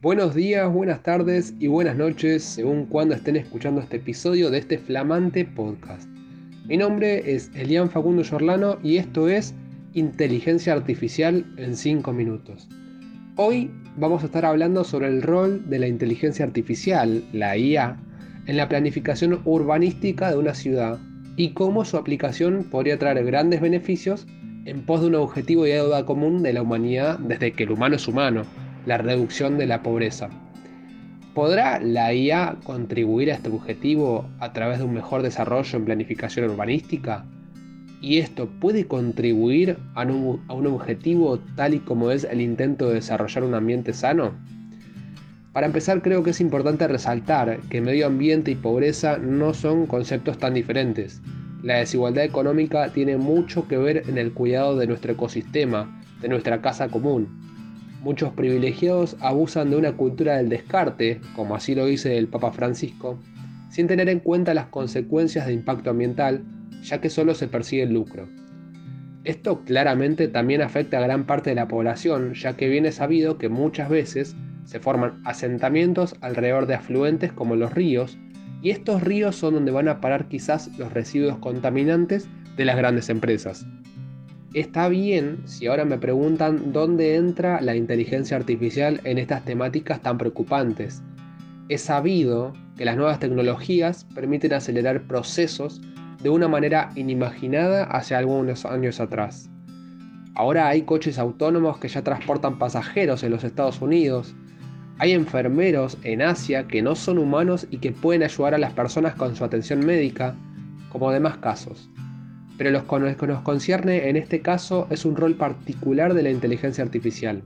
Buenos días, buenas tardes y buenas noches, según cuando estén escuchando este episodio de este flamante podcast. Mi nombre es Elian Facundo Giorlano y esto es Inteligencia Artificial en 5 minutos. Hoy vamos a estar hablando sobre el rol de la inteligencia artificial, la IA, en la planificación urbanística de una ciudad y cómo su aplicación podría traer grandes beneficios en pos de un objetivo y deuda común de la humanidad desde que el humano es humano la reducción de la pobreza. ¿Podrá la IA contribuir a este objetivo a través de un mejor desarrollo en planificación urbanística? ¿Y esto puede contribuir a un, a un, objetivo tal y como es el intento de desarrollar un ambiente sano? Para empezar, creo que es importante resaltar que medio ambiente y pobreza no son conceptos tan diferentes. La desigualdad económica tiene mucho que ver en el cuidado de nuestro ecosistema, de nuestra casa común, Muchos privilegiados abusan de una cultura del descarte, como así lo dice el Papa Francisco, sin tener en cuenta las consecuencias de impacto ambiental, ya que solo se persigue el lucro. Esto claramente también afecta a gran parte de la población, ya que viene sabido que muchas veces se forman asentamientos alrededor de afluentes como los ríos, y estos ríos son donde van a parar quizás los residuos contaminantes de las grandes empresas. Está bien si ahora me preguntan dónde entra la inteligencia artificial en estas temáticas tan preocupantes. Es sabido que las nuevas tecnologías permiten acelerar procesos de una manera inimaginada hace algunos años atrás. Ahora hay coches autónomos que ya transportan pasajeros en los Estados Unidos. Hay enfermeros en Asia que no son humanos y que pueden ayudar a las personas con su atención médica, como demás casos pero lo que nos concierne en este caso es un rol particular de la inteligencia artificial,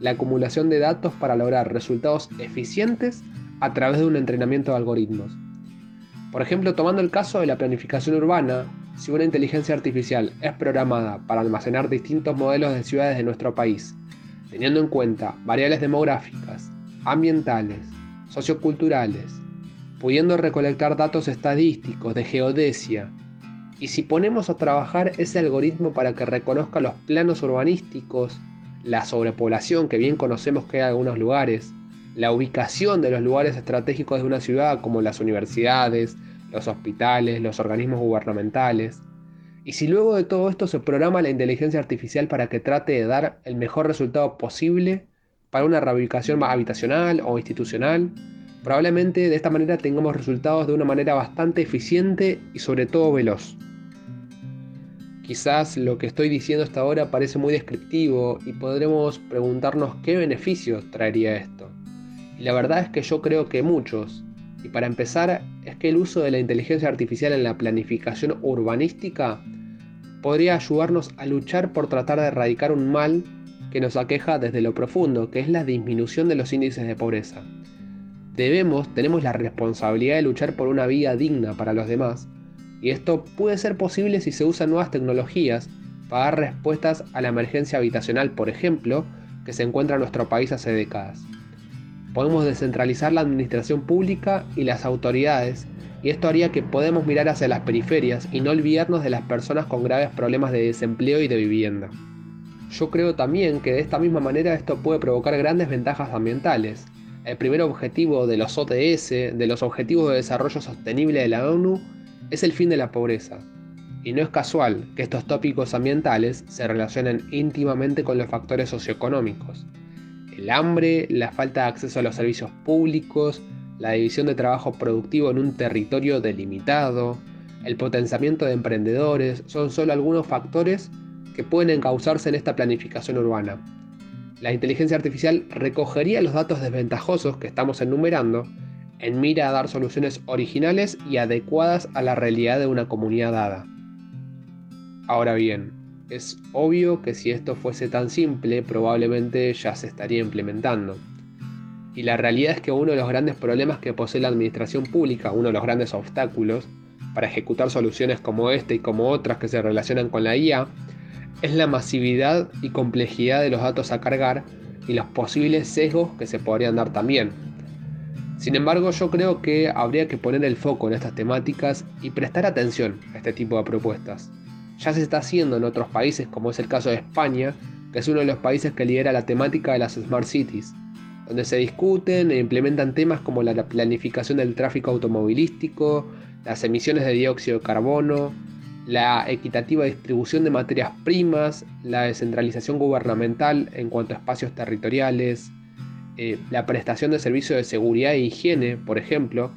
la acumulación de datos para lograr resultados eficientes a través de un entrenamiento de algoritmos. Por ejemplo, tomando el caso de la planificación urbana, si una inteligencia artificial es programada para almacenar distintos modelos de ciudades de nuestro país, teniendo en cuenta variables demográficas, ambientales, socioculturales, pudiendo recolectar datos estadísticos de geodesia, y si ponemos a trabajar ese algoritmo para que reconozca los planos urbanísticos, la sobrepoblación que bien conocemos que hay en algunos lugares, la ubicación de los lugares estratégicos de una ciudad como las universidades, los hospitales, los organismos gubernamentales, y si luego de todo esto se programa la inteligencia artificial para que trate de dar el mejor resultado posible para una reubicación habitacional o institucional, probablemente de esta manera tengamos resultados de una manera bastante eficiente y sobre todo veloz. Quizás lo que estoy diciendo hasta ahora parece muy descriptivo y podremos preguntarnos qué beneficios traería esto. Y la verdad es que yo creo que muchos. Y para empezar, es que el uso de la inteligencia artificial en la planificación urbanística podría ayudarnos a luchar por tratar de erradicar un mal que nos aqueja desde lo profundo, que es la disminución de los índices de pobreza. Debemos, tenemos la responsabilidad de luchar por una vida digna para los demás, y esto puede ser posible si se usan nuevas tecnologías para dar respuestas a la emergencia habitacional, por ejemplo, que se encuentra en nuestro país hace décadas. Podemos descentralizar la administración pública y las autoridades, y esto haría que podamos mirar hacia las periferias y no olvidarnos de las personas con graves problemas de desempleo y de vivienda. Yo creo también que de esta misma manera esto puede provocar grandes ventajas ambientales. El primer objetivo de los ODS, de los Objetivos de Desarrollo Sostenible de la ONU, es el fin de la pobreza. Y no es casual que estos tópicos ambientales se relacionen íntimamente con los factores socioeconómicos. El hambre, la falta de acceso a los servicios públicos, la división de trabajo productivo en un territorio delimitado, el potenciamiento de emprendedores son solo algunos factores que pueden encauzarse en esta planificación urbana. La inteligencia artificial recogería los datos desventajosos que estamos enumerando en mira a dar soluciones originales y adecuadas a la realidad de una comunidad dada. Ahora bien, es obvio que si esto fuese tan simple, probablemente ya se estaría implementando. Y la realidad es que uno de los grandes problemas que posee la administración pública, uno de los grandes obstáculos para ejecutar soluciones como esta y como otras que se relacionan con la IA, es la masividad y complejidad de los datos a cargar y los posibles sesgos que se podrían dar también. Sin embargo, yo creo que habría que poner el foco en estas temáticas y prestar atención a este tipo de propuestas. Ya se está haciendo en otros países, como es el caso de España, que es uno de los países que lidera la temática de las Smart Cities. donde se discuten e implementan temas como la planificación del tráfico automovilístico, las emisiones de dióxido de carbono, la equitativa distribución de materias primas, la descentralización gubernamental en cuanto a espacios territoriales, eh, la prestación de servicios de seguridad e higiene, por ejemplo,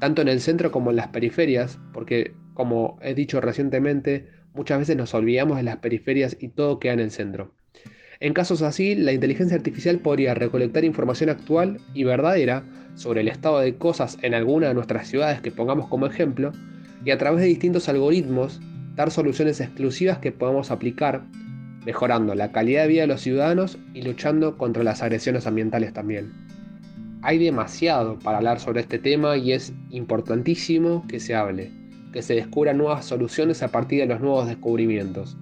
tanto en el centro como en las periferias, porque como he dicho recientemente, muchas veces nos olvidamos de las periferias y todo queda en el centro. En casos así, la inteligencia artificial podría recolectar información actual y verdadera sobre el estado de cosas en alguna de nuestras ciudades que pongamos como ejemplo, y a través de distintos algoritmos dar soluciones exclusivas que podamos aplicar, mejorando la calidad de vida de los ciudadanos y luchando contra las agresiones ambientales también. Hay demasiado para hablar sobre este tema y es importantísimo que se hable, que se descubran nuevas soluciones a partir de los nuevos descubrimientos.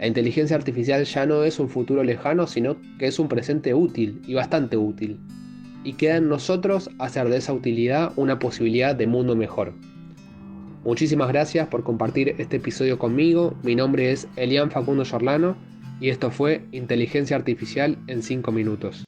La inteligencia artificial ya no es un futuro lejano, sino que es un presente útil y bastante útil. Y queda en nosotros hacer de esa utilidad una posibilidad de mundo mejor. Muchísimas gracias por compartir este episodio conmigo. Mi nombre es Elian Facundo Yorlano y esto fue Inteligencia Artificial en 5 minutos.